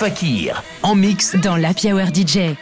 Fakir, en mix dans la Hour DJ.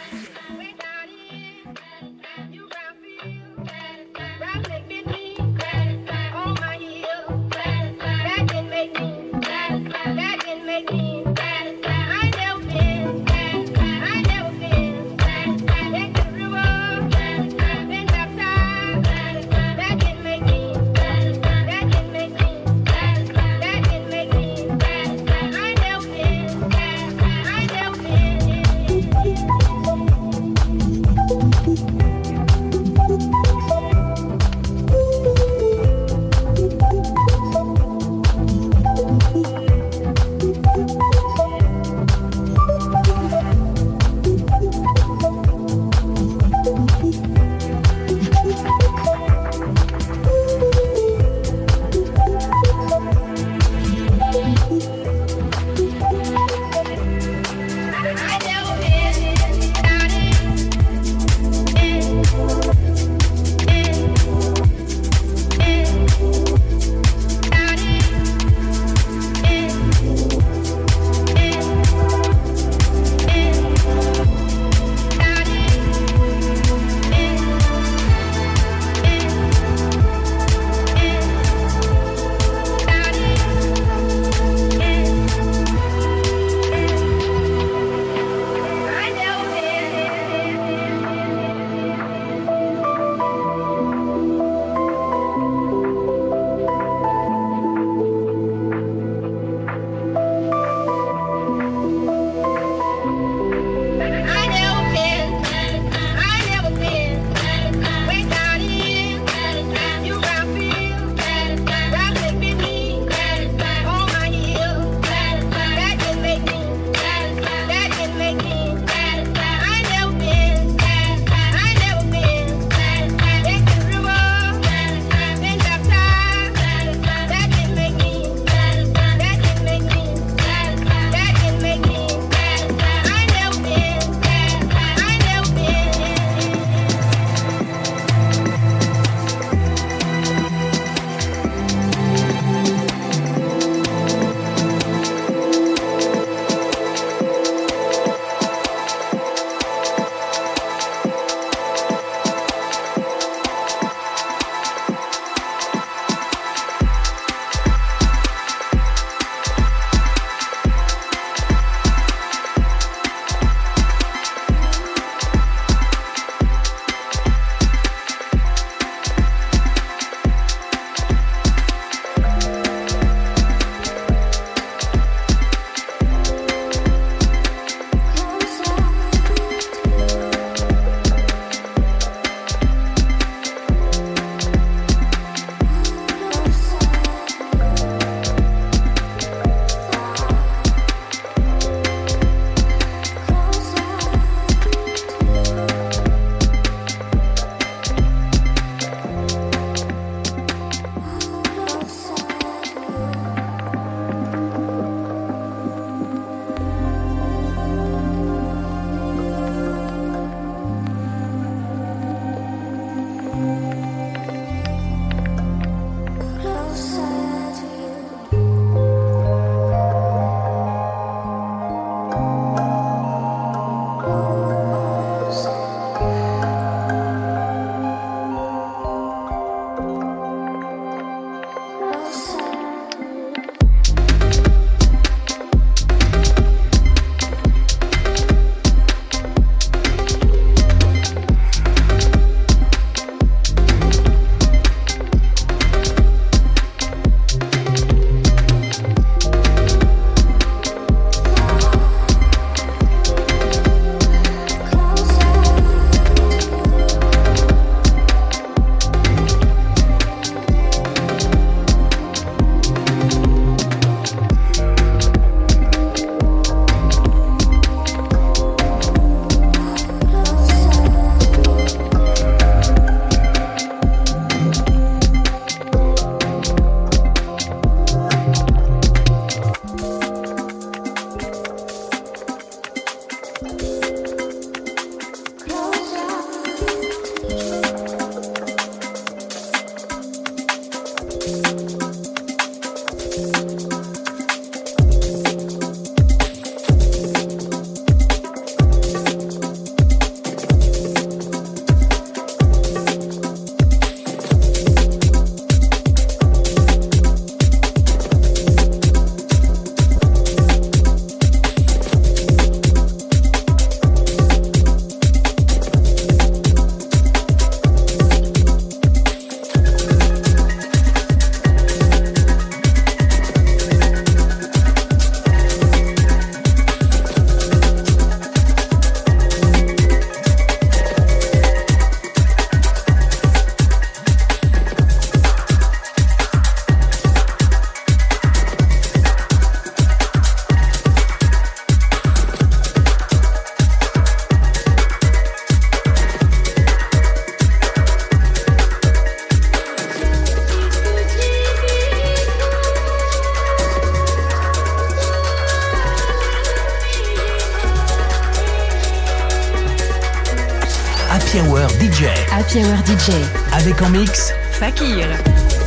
Mix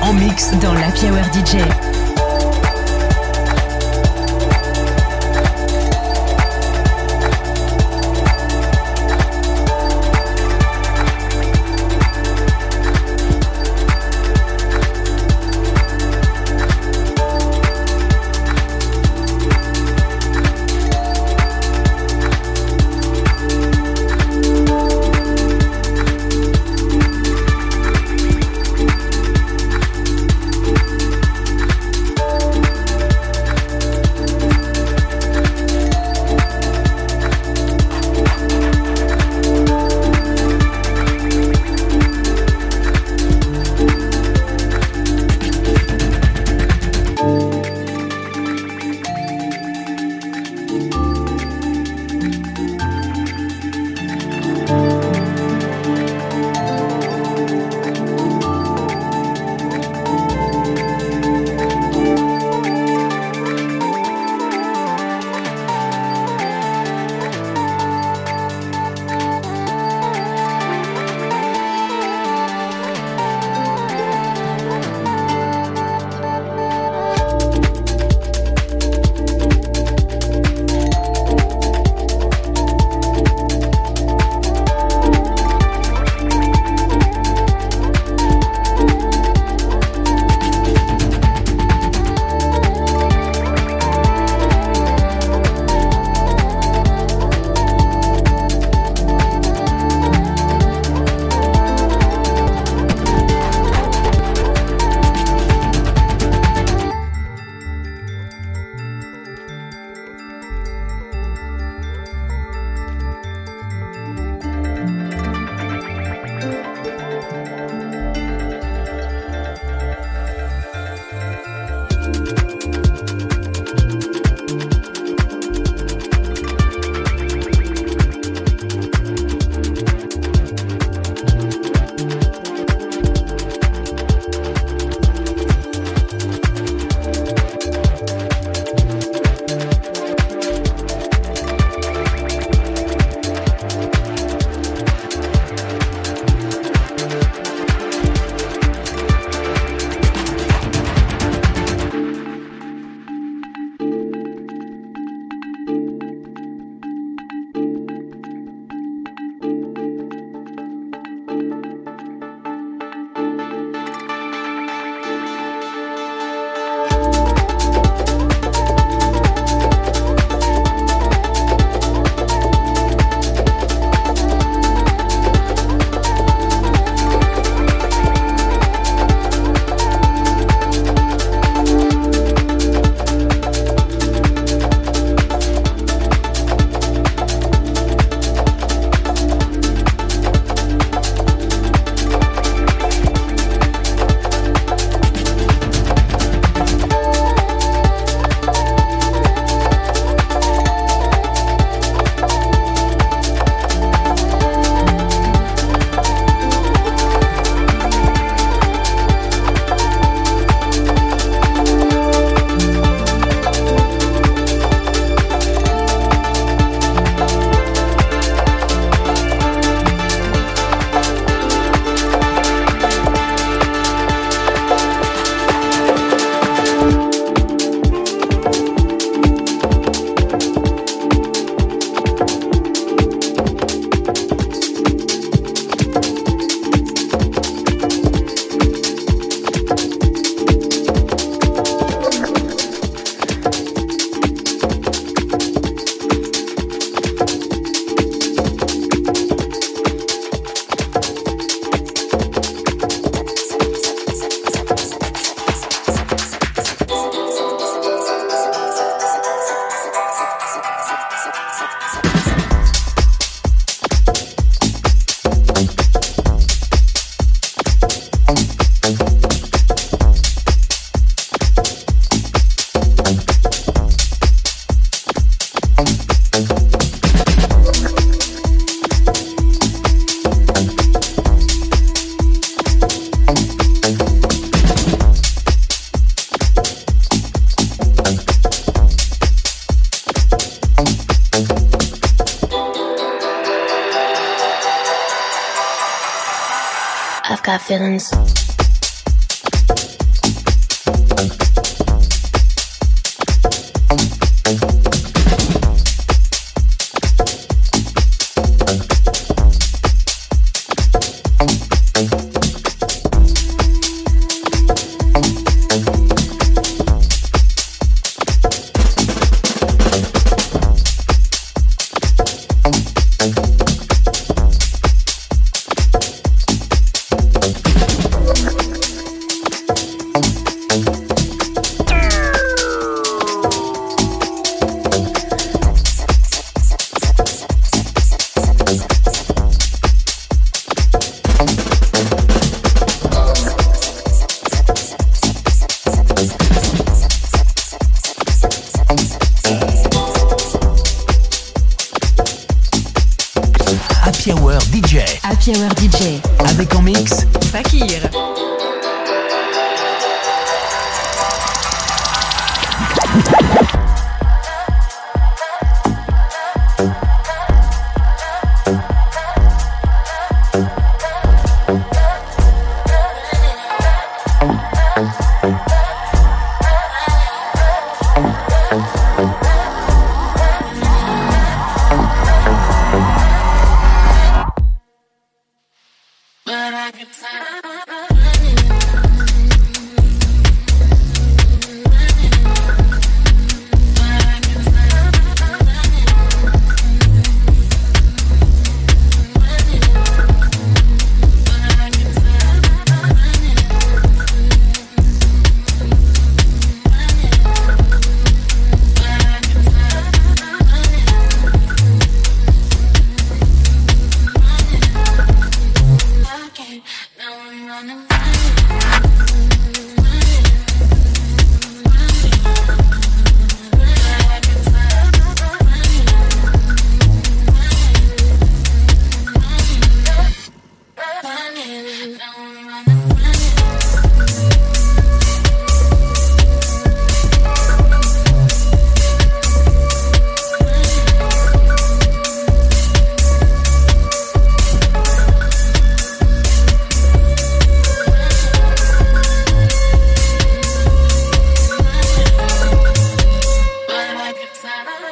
En mix dans la Hour DJ. Feelings. Mix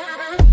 Mm-hmm.